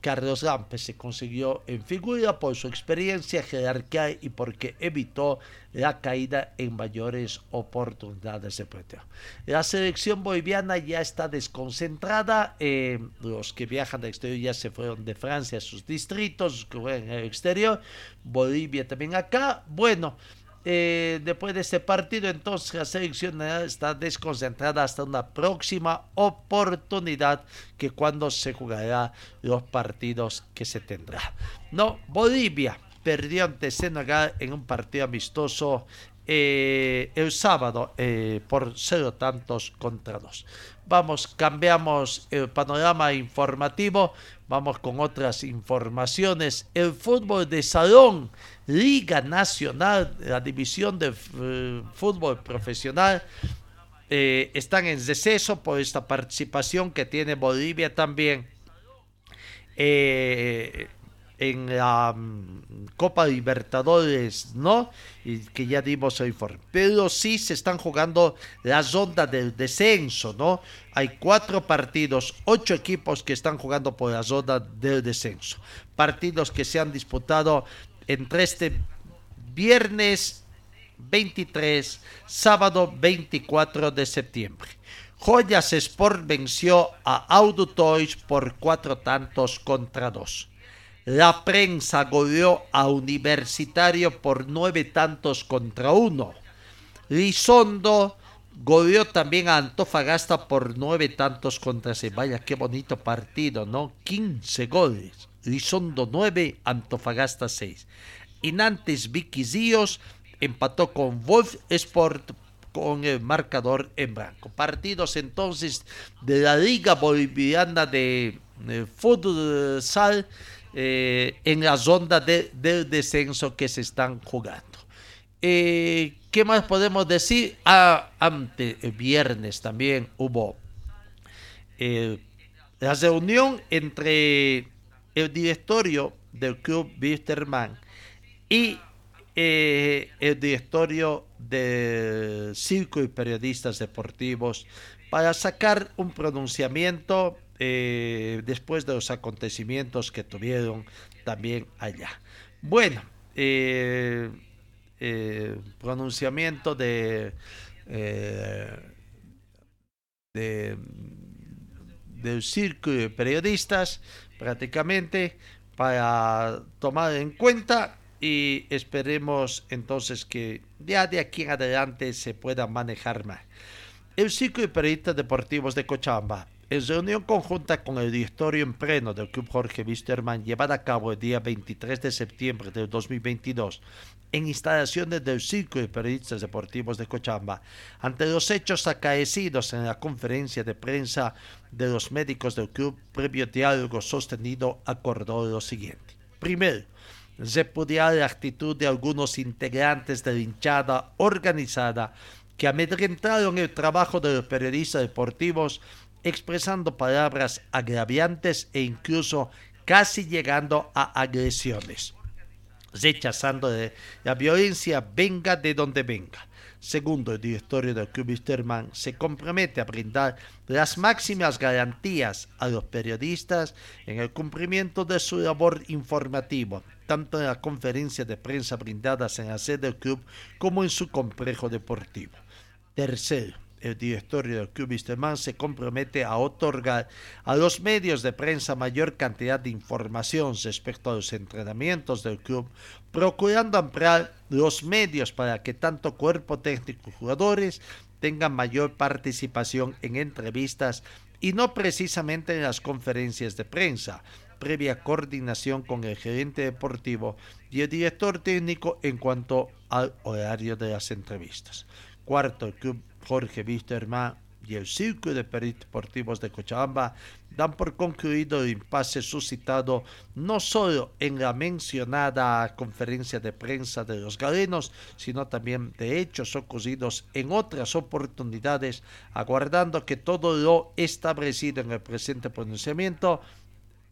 Carlos Lampes se consiguió en figura por su experiencia, jerarquía y porque evitó la caída en mayores oportunidades de partido. La selección boliviana ya está desconcentrada. Eh, los que viajan del exterior ya se fueron de Francia a sus distritos, que en el exterior. Bolivia también acá. Bueno. Eh, después de este partido, entonces la selección está desconcentrada hasta una próxima oportunidad que cuando se jugará los partidos que se tendrá. No, Bolivia perdió ante Senegal en un partido amistoso eh, el sábado eh, por cero tantos contra dos. Vamos, cambiamos el panorama informativo, vamos con otras informaciones. El fútbol de salón Liga Nacional, la división de eh, fútbol profesional, eh, están en deceso por esta participación que tiene Bolivia también eh, en la mm, Copa Libertadores, ¿no? Y que ya dimos el informe. Pero sí se están jugando las ondas del descenso, ¿no? Hay cuatro partidos, ocho equipos que están jugando por las ondas del descenso. Partidos que se han disputado entre este viernes 23, sábado 24 de septiembre. Joyas Sport venció a Auto Toys por cuatro tantos contra dos. La prensa goleó a Universitario por nueve tantos contra uno. Lizondo goleó también a Antofagasta por nueve tantos contra seis. Vaya, qué bonito partido, ¿no? 15 goles. Lizondo 9, Antofagasta 6. Y Nantes Viquizíos empató con Wolf Sport con el marcador en blanco. Partidos entonces de la Liga Boliviana de, Futsal eh, en la zona de, del descenso que se están jugando. Eh, ¿Qué más podemos decir? Ah, ante el viernes también hubo eh, la reunión entre el directorio del club Wisterman y eh, el directorio del Circo y Periodistas Deportivos para sacar un pronunciamiento eh, después de los acontecimientos que tuvieron también allá. Bueno, eh, pronunciamiento de, de del Circo de Periodistas prácticamente para tomar en cuenta y esperemos entonces que ya de aquí en adelante se pueda manejar más. El ciclo de periodistas deportivos de Cochabamba en reunión conjunta con el directorio en pleno del Club Jorge Wisterman llevada a cabo el día 23 de septiembre del 2022 en instalaciones del Círculo de Periodistas Deportivos de Cochabamba, ante los hechos acaecidos en la conferencia de prensa de los médicos del club, previo diálogo sostenido acordó lo siguiente. Primero, repudiar la actitud de algunos integrantes de la hinchada organizada que amedrentaron el trabajo de los periodistas deportivos expresando palabras agraviantes e incluso casi llegando a agresiones, rechazando la violencia venga de donde venga. Segundo, el directorio del Club Wisterman se compromete a brindar las máximas garantías a los periodistas en el cumplimiento de su labor informativa, tanto en la conferencia de prensa brindadas en la sede del club como en su complejo deportivo. Tercero, el directorio del Club Wisterman se compromete a otorgar a los medios de prensa mayor cantidad de información respecto a los entrenamientos del club, procurando ampliar los medios para que tanto cuerpo técnico y jugadores tengan mayor participación en entrevistas y no precisamente en las conferencias de prensa, previa coordinación con el gerente deportivo y el director técnico en cuanto al horario de las entrevistas. Cuarto, el club Jorge Wisterman y el Círculo de Deportivos de Cochabamba dan por concluido el impasse suscitado no solo en la mencionada conferencia de prensa de los galenos, sino también de hechos ocurridos en otras oportunidades, aguardando que todo lo establecido en el presente pronunciamiento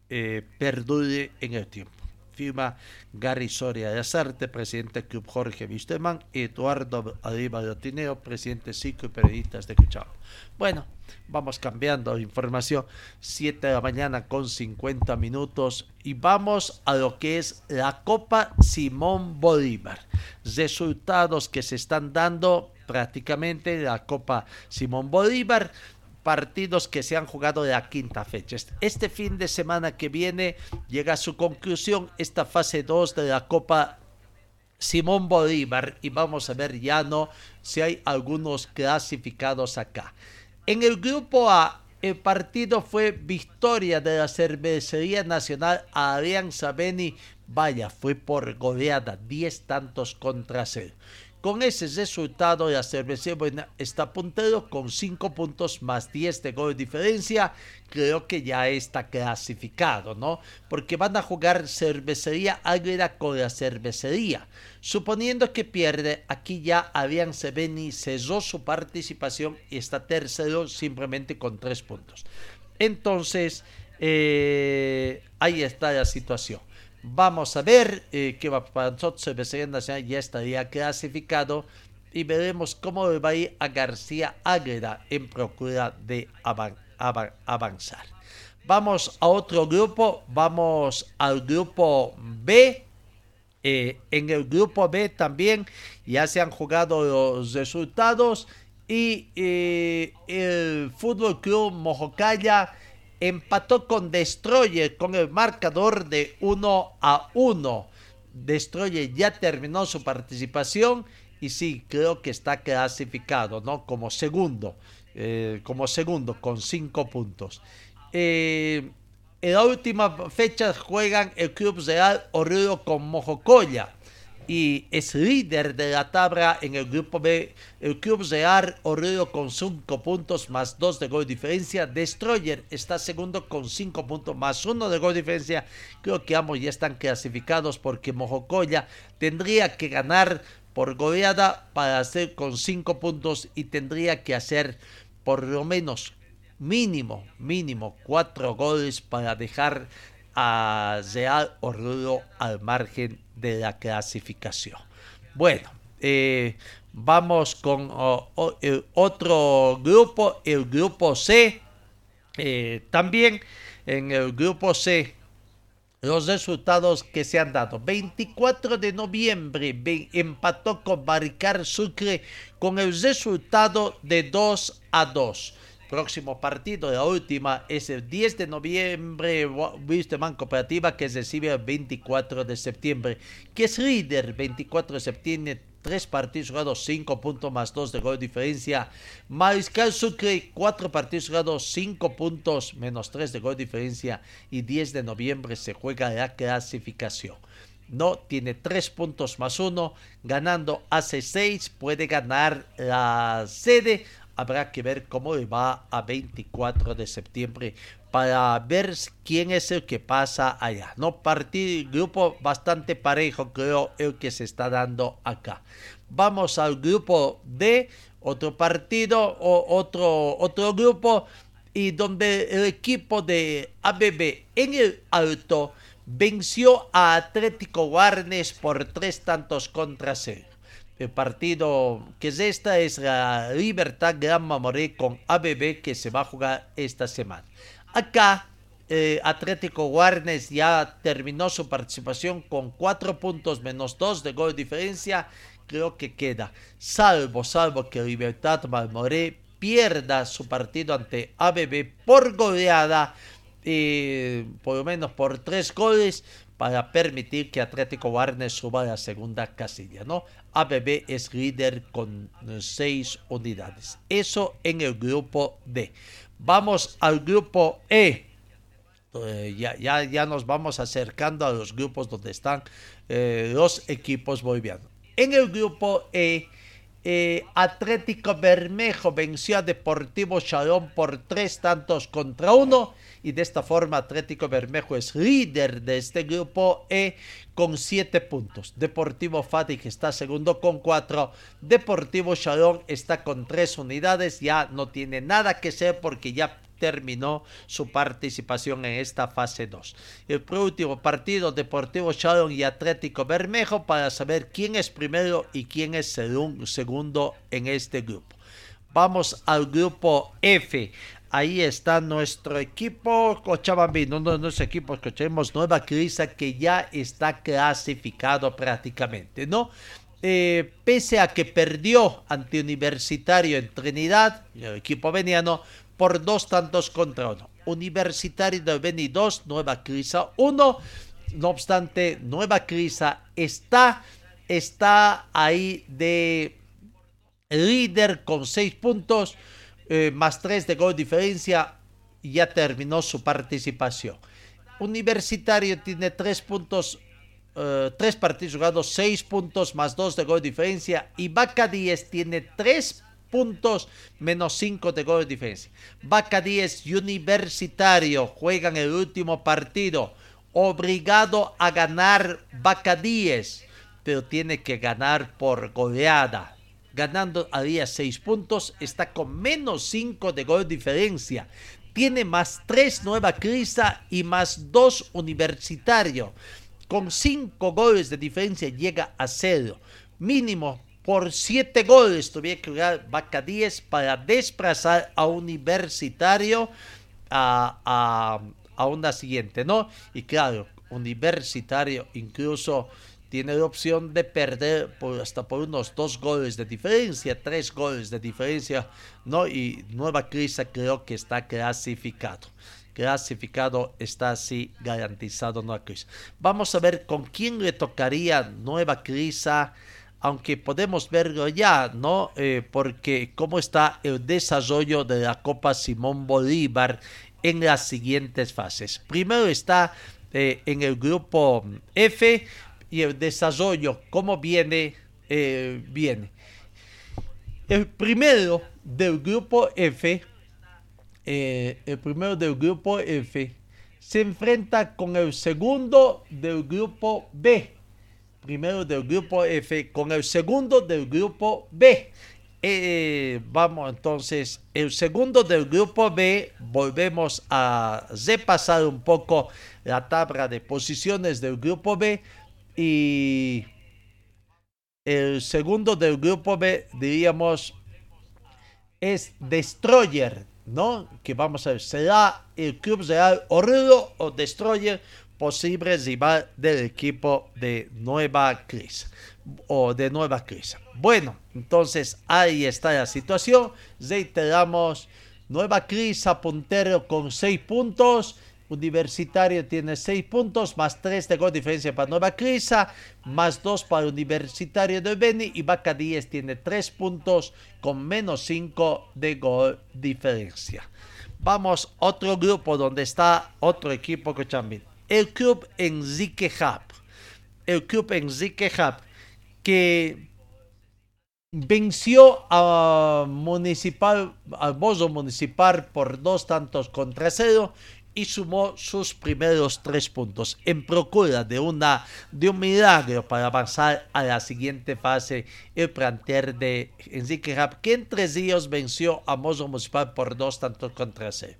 eh, perdure en el tiempo firma Gary Soria de Azarte, presidente Club Jorge Wisterman, y Eduardo Arriba Tineo, presidente Ciclo y Periodistas de Cuchao. Bueno, vamos cambiando de información. 7 de la mañana con 50 minutos y vamos a lo que es la Copa Simón Bolívar. Resultados que se están dando prácticamente la Copa Simón Bolívar partidos que se han jugado de la quinta fecha. Este fin de semana que viene llega a su conclusión esta fase 2 de la Copa Simón Bolívar y vamos a ver ya no si hay algunos clasificados acá. En el grupo A el partido fue victoria de la Cervecería Nacional a Alianza Beni. Vaya, fue por goleada, 10 tantos contra 0. Con ese resultado, la Cervecería está puntero con 5 puntos más 10 de gol de diferencia. Creo que ya está clasificado, ¿no? Porque van a jugar Cervecería Águila con la Cervecería. Suponiendo que pierde, aquí ya Alianza Beni cesó su participación y está tercero simplemente con 3 puntos. Entonces, eh, ahí está la situación. Vamos a ver eh, para nosotros. El Nacional ya estaría clasificado y veremos cómo va a ir a García Águeda en procura de avanzar. Vamos a otro grupo, vamos al grupo B. Eh, en el grupo B también ya se han jugado los resultados y eh, el Fútbol Club Mojocaya empató con Destroyer con el marcador de 1 a 1. Destroyer ya terminó su participación y sí, creo que está clasificado, ¿no? Como segundo, eh, como segundo con 5 puntos. Eh, en la última fecha juegan el Club Real Oruro con Mojocoya y es líder de la tabla en el grupo B. El Club Real Oruro con 5 puntos más 2 de gol de diferencia. Destroyer está segundo con 5 puntos más 1 de gol diferencia. Creo que ambos ya están clasificados porque Mojocoya tendría que ganar por goleada para hacer con 5 puntos y tendría que hacer por lo menos mínimo, mínimo 4 goles para dejar a Real Oruro al margen de la clasificación. Bueno, eh, vamos con el otro grupo, el grupo C. Eh, también en el grupo C, los resultados que se han dado. 24 de noviembre empató con Baricar Sucre con el resultado de 2 a 2 próximo partido, la última, es el 10 de noviembre, Wisterman Cooperativa, que recibe el 24 de septiembre, que es líder, 24 de septiembre, tres partidos jugados, 5 puntos más 2 de gol de diferencia. Mariscal Sucre, 4 partidos jugados, 5 puntos menos 3 de gol de diferencia. Y 10 de noviembre se juega la clasificación. No tiene 3 puntos más 1, ganando hace 6, puede ganar la sede habrá que ver cómo va a 24 de septiembre para ver quién es el que pasa allá. No partir grupo bastante parejo creo el que se está dando acá. Vamos al grupo D, otro partido o otro otro grupo y donde el equipo de ABB en el alto venció a Atlético Guarnes por tres tantos contra cero partido que es esta es la Libertad Gran Mamoré con ABB que se va a jugar esta semana. Acá eh, Atlético Guarnes ya terminó su participación con 4 puntos menos 2 de gol de diferencia. Creo que queda, salvo, salvo que Libertad Marmoré pierda su partido ante ABB por goleada, eh, por lo menos por 3 goles, para permitir que Atlético Warnes suba a la segunda casilla, ¿no? ABB es líder con seis unidades. Eso en el grupo D. Vamos al grupo E. Eh, ya, ya, ya, nos vamos acercando a los grupos donde están eh, los equipos bolivianos. En el grupo E, eh, Atlético Bermejo venció a Deportivo Chalón por tres tantos contra uno y de esta forma Atlético Bermejo es líder de este grupo E con siete puntos. Deportivo que está segundo con cuatro. Deportivo Chalón está con tres unidades. Ya no tiene nada que ser porque ya terminó su participación en esta fase 2. El último partido Deportivo Chalón y Atlético Bermejo para saber quién es primero y quién es segundo en este grupo. Vamos al grupo F. Ahí está nuestro equipo Cochabamba, no, no, nuestro equipo escuchemos Nueva Crisa que ya está clasificado prácticamente, ¿no? Eh, pese a que perdió ante Universitario en Trinidad, el equipo veniano, por dos tantos contra uno. Universitario de Beni 2, Nueva Crisa 1. No obstante, Nueva Crisa está, está ahí de líder con 6 puntos, eh, más 3 de gol diferencia, ya terminó su participación. Universitario tiene 3 puntos, 3 eh, partidos jugados, 6 puntos más 2 de gol diferencia, y Vaca 10 tiene 3 puntos, menos 5 de gol diferencia. Vaca 10 Universitario juegan el último partido, obligado a ganar Vaca 10, pero tiene que ganar por goleada. Ganando a día 6 puntos, está con menos 5 de gol diferencia. Tiene más 3 Nueva Crisa y más 2 Universitario. Con 5 goles de diferencia llega a cero. Mínimo por siete goles tuviera que jugar Vaca 10 para desplazar a Universitario a, a, una siguiente, ¿no? Y claro, Universitario incluso tiene la opción de perder hasta por unos dos goles de diferencia, tres goles de diferencia, ¿no? Y Nueva Crisa creo que está clasificado. Clasificado está así garantizado Nueva Crisa. Vamos a ver con quién le tocaría Nueva Crisa aunque podemos verlo ya, ¿no? Eh, porque cómo está el desarrollo de la Copa Simón Bolívar en las siguientes fases. Primero está eh, en el grupo F y el desarrollo, cómo viene, eh, viene. El primero del grupo F, el primero del grupo F, se enfrenta con el segundo del grupo B primero del grupo F con el segundo del grupo B. Eh, vamos entonces, el segundo del grupo B, volvemos a repasar un poco la tabla de posiciones del grupo B y el segundo del grupo B, diríamos, es Destroyer, ¿no? Que vamos a ver, ¿será el Club Real Oruro o Destroyer? posible rival del equipo de Nueva Crisa o de Nueva Crisa. Bueno, entonces ahí está la situación. Reiteramos, Nueva Crisa puntero con 6 puntos. Universitario tiene 6 puntos, más 3 de gol diferencia para Nueva Crisa, más 2 para Universitario de Beni y Vaca 10 tiene 3 puntos con menos 5 de gol diferencia. Vamos otro grupo donde está otro equipo también el club Enrique Hub, el club Enrique Hub, que venció a Municipal, al Bozo Municipal por dos tantos contra cero y sumó sus primeros tres puntos en procura de, una, de un milagro para avanzar a la siguiente fase el planter de Enrique Hub, que en tres días venció a Mozo Municipal por dos tantos contra cero.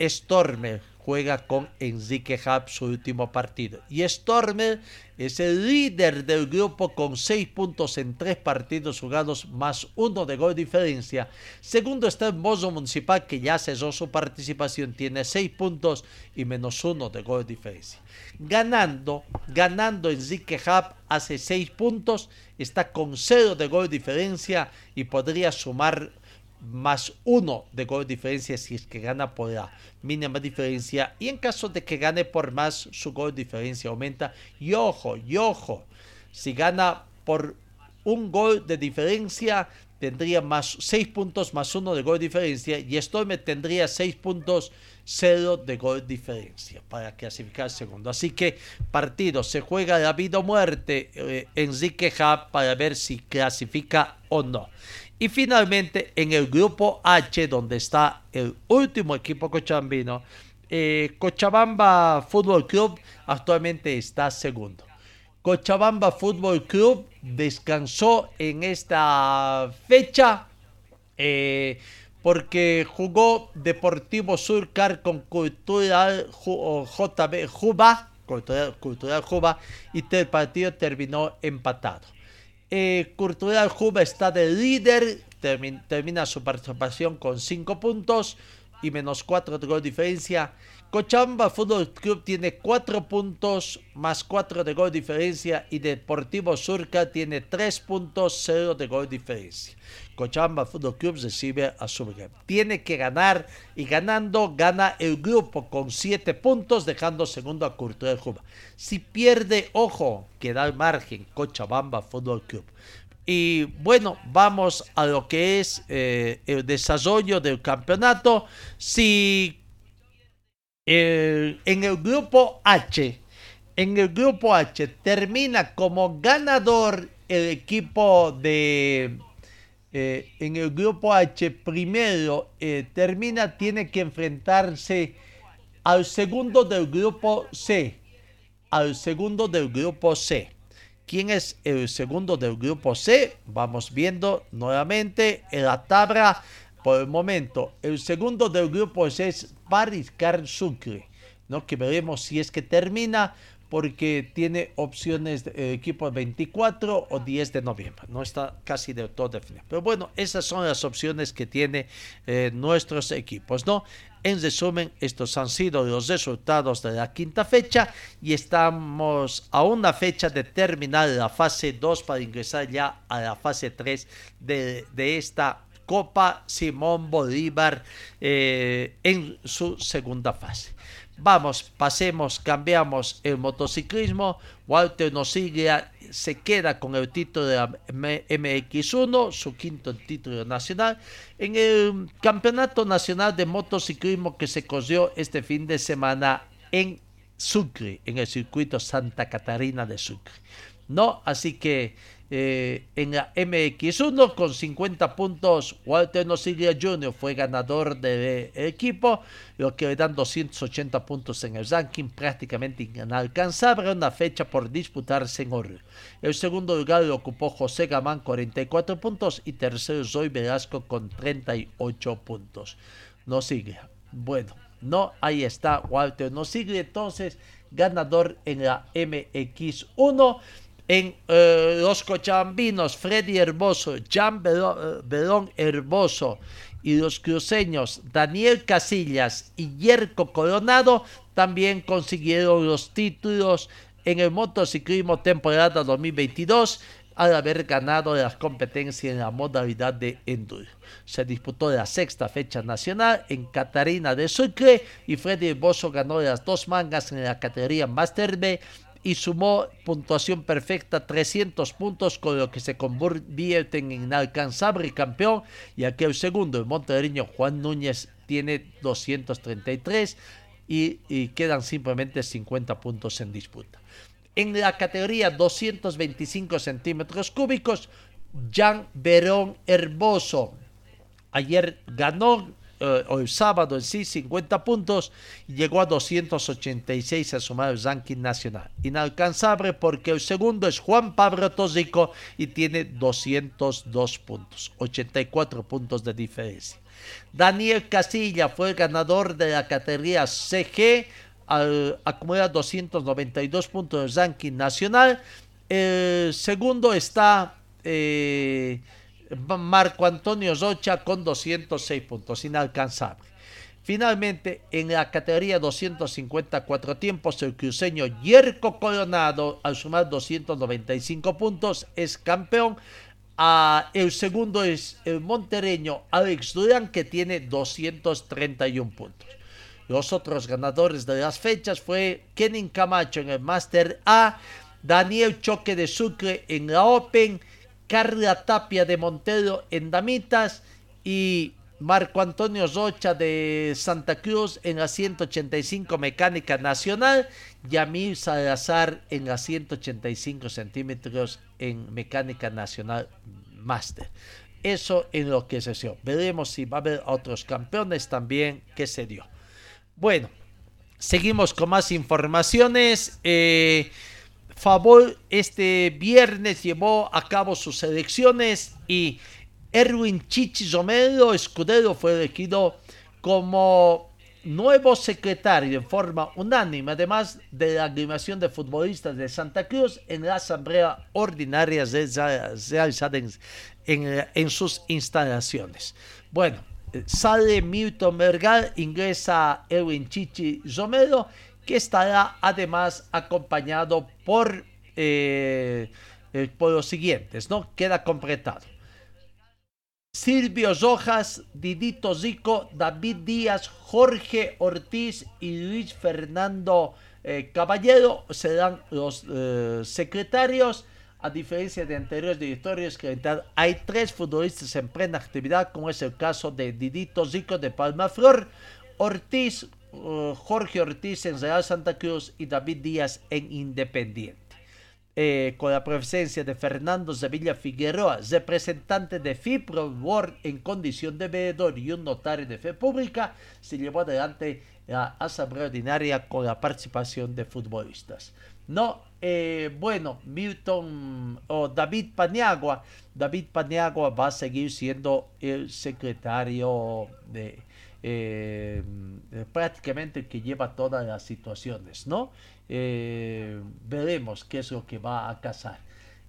Stormer juega con Enrique Hub su último partido. Y Stormer es el líder del grupo con 6 puntos en 3 partidos jugados más uno de gol diferencia. Segundo está el Mozo Municipal que ya cesó su participación, tiene 6 puntos y menos uno de gol diferencia. Ganando, ganando Enrique Hub hace 6 puntos, está con 0 de gol diferencia y podría sumar más uno de gol de diferencia si es que gana por la mínima diferencia. Y en caso de que gane por más, su gol de diferencia aumenta. Y ojo, y ojo, si gana por un gol de diferencia, tendría más 6 puntos más 1 de gol de diferencia y Storm tendría 6 puntos 0 de gol de diferencia para clasificar segundo. Así que partido se juega la vida o muerte eh, en Hub para ver si clasifica o no. Y finalmente en el grupo H donde está el último equipo cochabambino, eh, Cochabamba Fútbol Club actualmente está segundo. Cochabamba Fútbol Club descansó en esta fecha eh, porque jugó Deportivo Surcar con Cultural JB Juba, Cultural, Juba, y el partido terminó empatado. Eh, Cultural Juba está de líder, termina su participación con 5 puntos y menos 4 de gol diferencia. Cochabamba Fútbol Club tiene 4 puntos más 4 de gol diferencia y Deportivo Surca tiene 3 puntos 0 de gol diferencia. Cochabamba Fútbol Club recibe a Surca. Tiene que ganar y ganando gana el grupo con 7 puntos dejando segundo a Cultural Juba. Si pierde, ojo, queda al margen Cochabamba Fútbol Club. Y bueno, vamos a lo que es eh, el desarrollo del campeonato. Si en el grupo H, en el grupo H termina como ganador el equipo de... Eh, en el grupo H primero eh, termina, tiene que enfrentarse al segundo del grupo C. Al segundo del grupo C. ¿Quién es el segundo del grupo C? Vamos viendo nuevamente en la tabla por el momento. El segundo del grupo es Paris Sucre, ¿no? que veremos si es que termina porque tiene opciones de eh, equipo 24 o 10 de noviembre. No está casi de todo definido. Pero bueno, esas son las opciones que tiene eh, nuestros equipos, ¿no? En resumen, estos han sido los resultados de la quinta fecha y estamos a una fecha de terminar la fase 2 para ingresar ya a la fase 3 de, de esta Copa Simón Bolívar eh, en su segunda fase. Vamos, pasemos, cambiamos el motociclismo. Walter Nosiglia se queda con el título de MX1, su quinto título nacional, en el Campeonato Nacional de Motociclismo que se corrió este fin de semana en Sucre, en el circuito Santa Catarina de Sucre. No, así que eh, en la MX1 con 50 puntos. Walter Nosiglia Jr. fue ganador del equipo, lo que le dan 280 puntos en el ranking, prácticamente inalcanzable, una fecha por disputarse en oro. El segundo lugar lo ocupó José Gamán, 44 puntos, y tercero Zoe Velasco con 38 puntos. Nosiglia, bueno, no, ahí está Walter Nosiglia, entonces ganador en la MX1 en eh, los cochabambinos Freddy Herboso, Jan eh, Herboso y los cruceños Daniel Casillas y Yerko Coronado también consiguieron los títulos en el motociclismo temporada 2022 al haber ganado las competencias en la modalidad de enduro. Se disputó la sexta fecha nacional en Catarina de Sucre y Freddy Herboso ganó las dos mangas en la categoría Master B y sumó puntuación perfecta 300 puntos con lo que se convierte en inalcanzable campeón y aquel segundo el montereño Juan Núñez tiene 233 y, y quedan simplemente 50 puntos en disputa. En la categoría 225 centímetros cúbicos, Jan Verón Herboso ayer ganó eh, el sábado en sí 50 puntos y llegó a 286 a sumar el ranking nacional. Inalcanzable porque el segundo es Juan Pablo Tosico y tiene 202 puntos, 84 puntos de diferencia. Daniel Casilla fue el ganador de la categoría CG al acumular 292 puntos en ranking nacional. El segundo está eh, Marco Antonio Rocha con 206 puntos, inalcanzable. Finalmente, en la categoría 254 tiempos, el cruceño Yerko Coronado, al sumar 295 puntos, es campeón a el segundo es el montereño Alex Durán que tiene 231 puntos. Los otros ganadores de las fechas fue Kenin Camacho en el Master A, Daniel Choque de Sucre en la Open, Carla Tapia de Montero en Damitas y Marco Antonio Rocha de Santa Cruz en la 185 Mecánica Nacional, Yamil Salazar en la 185 centímetros en Mecánica Nacional Master. Eso en lo que se dio. Veremos si va a haber otros campeones también que se dio. Bueno, seguimos con más informaciones. Eh, Favor este viernes llevó a cabo sus elecciones y Erwin Chichi Romero Escudero fue elegido como nuevo secretario en forma unánime, además de la animación de futbolistas de Santa Cruz en la asamblea ordinaria realizada en, en, en sus instalaciones. Bueno, sale Milton Mergal, ingresa Erwin Chichi Romero, que estará además acompañado por, eh, los siguientes, ¿no? Queda completado. Silvio Rojas, Didito Zico, David Díaz, Jorge Ortiz y Luis Fernando eh, Caballero serán los eh, secretarios. A diferencia de anteriores directorios que hay tres futbolistas en plena actividad, como es el caso de Didito Zico de Palma Flor, Ortiz, uh, Jorge Ortiz en Real Santa Cruz y David Díaz en Independiente. Eh, con la presencia de Fernando Sevilla Figueroa, representante de FIPRO World en condición de veedor y un notario de fe pública, se llevó adelante la asamblea ordinaria con la participación de futbolistas. No, eh, bueno, Milton o David Paniagua, David Paniagua va a seguir siendo el secretario de, eh, prácticamente que lleva todas las situaciones, ¿no? Eh, veremos qué es lo que va a casar.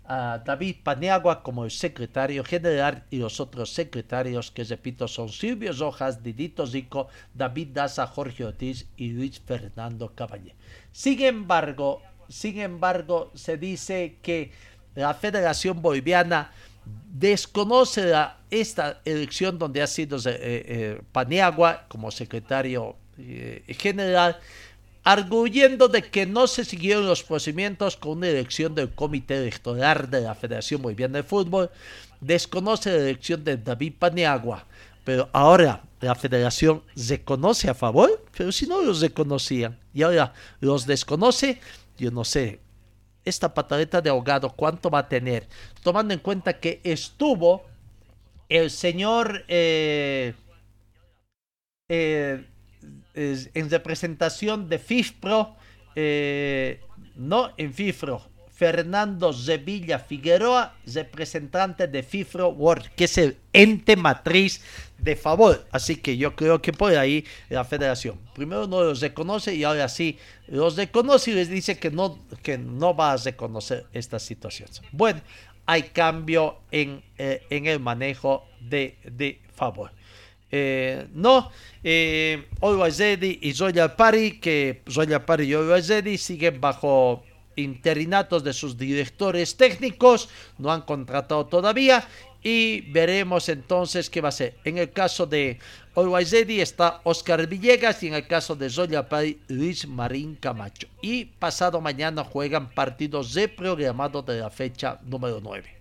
A David Paniagua como el secretario general y los otros secretarios que repito son Silvio Rojas, Didito Zico, David Daza, Jorge Ortiz y Luis Fernando Caballé. Sin embargo, sin embargo, se dice que la Federación Boliviana desconoce esta elección donde ha sido eh, eh, Paniagua como secretario general arguyendo de que no se siguieron los procedimientos con una elección del Comité Electoral de la Federación Boliviana de Fútbol, desconoce la elección de David Paniagua, pero ahora la federación reconoce a favor, pero si no los reconocían y ahora los desconoce, yo no sé, esta pataleta de ahogado cuánto va a tener, tomando en cuenta que estuvo el señor eh, eh, en representación de FIFPRO, eh, no en FIFRO, Fernando Zevilla Figueroa, representante de FIFRO World, que es el ente matriz de favor. Así que yo creo que por ahí la federación primero no los reconoce y ahora sí los reconoce y les dice que no, que no va a reconocer estas situaciones. Bueno, hay cambio en, eh, en el manejo de, de favor. Eh, no, eh, y Zoya Pari, que Zoya Pari y Olwazedi siguen bajo interinatos de sus directores técnicos, no han contratado todavía y veremos entonces qué va a ser. En el caso de Olwazedi está Oscar Villegas y en el caso de Zoya Pari, Luis Marín Camacho. Y pasado mañana juegan partidos reprogramados de la fecha número 9.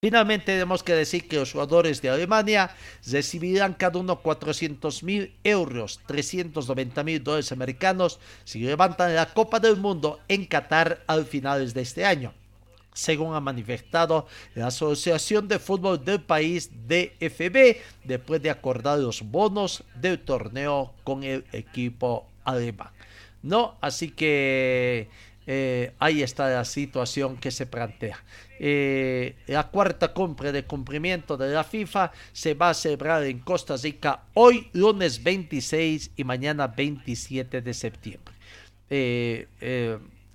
Finalmente tenemos que decir que los jugadores de Alemania recibirán cada uno 400 mil euros, 390 mil dólares americanos si levantan la Copa del Mundo en Qatar al finales de este año, según ha manifestado la Asociación de Fútbol del país DFB después de acordar los bonos del torneo con el equipo alemán. No, así que eh, ahí está la situación que se plantea. Eh, la cuarta cumbre de cumplimiento de la FIFA se va a celebrar en Costa Rica hoy, lunes 26 y mañana 27 de septiembre. Eh,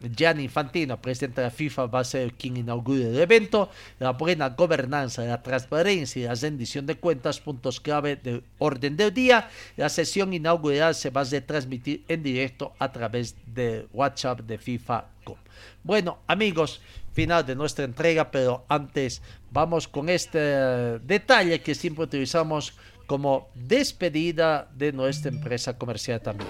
Gianni Infantino, presidente de la FIFA, va a ser quien inaugure el evento. La buena gobernanza, la transparencia y la rendición de cuentas, puntos clave del orden del día. La sesión inaugural se va a transmitir en directo a través de WhatsApp de FIFA. Bueno, amigos, final de nuestra entrega, pero antes vamos con este detalle que siempre utilizamos como despedida de nuestra empresa comercial también.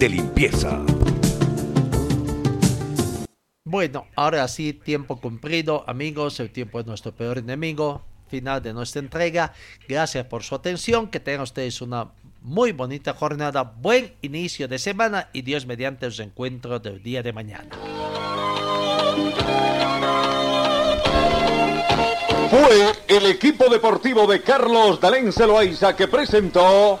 de limpieza! Bueno, ahora sí, tiempo cumplido, amigos, el tiempo es nuestro peor enemigo. Final de nuestra entrega. Gracias por su atención. Que tengan ustedes una muy bonita jornada, buen inicio de semana y Dios mediante los encuentros del día de mañana. Fue el equipo deportivo de Carlos Dalén Celoaiza que presentó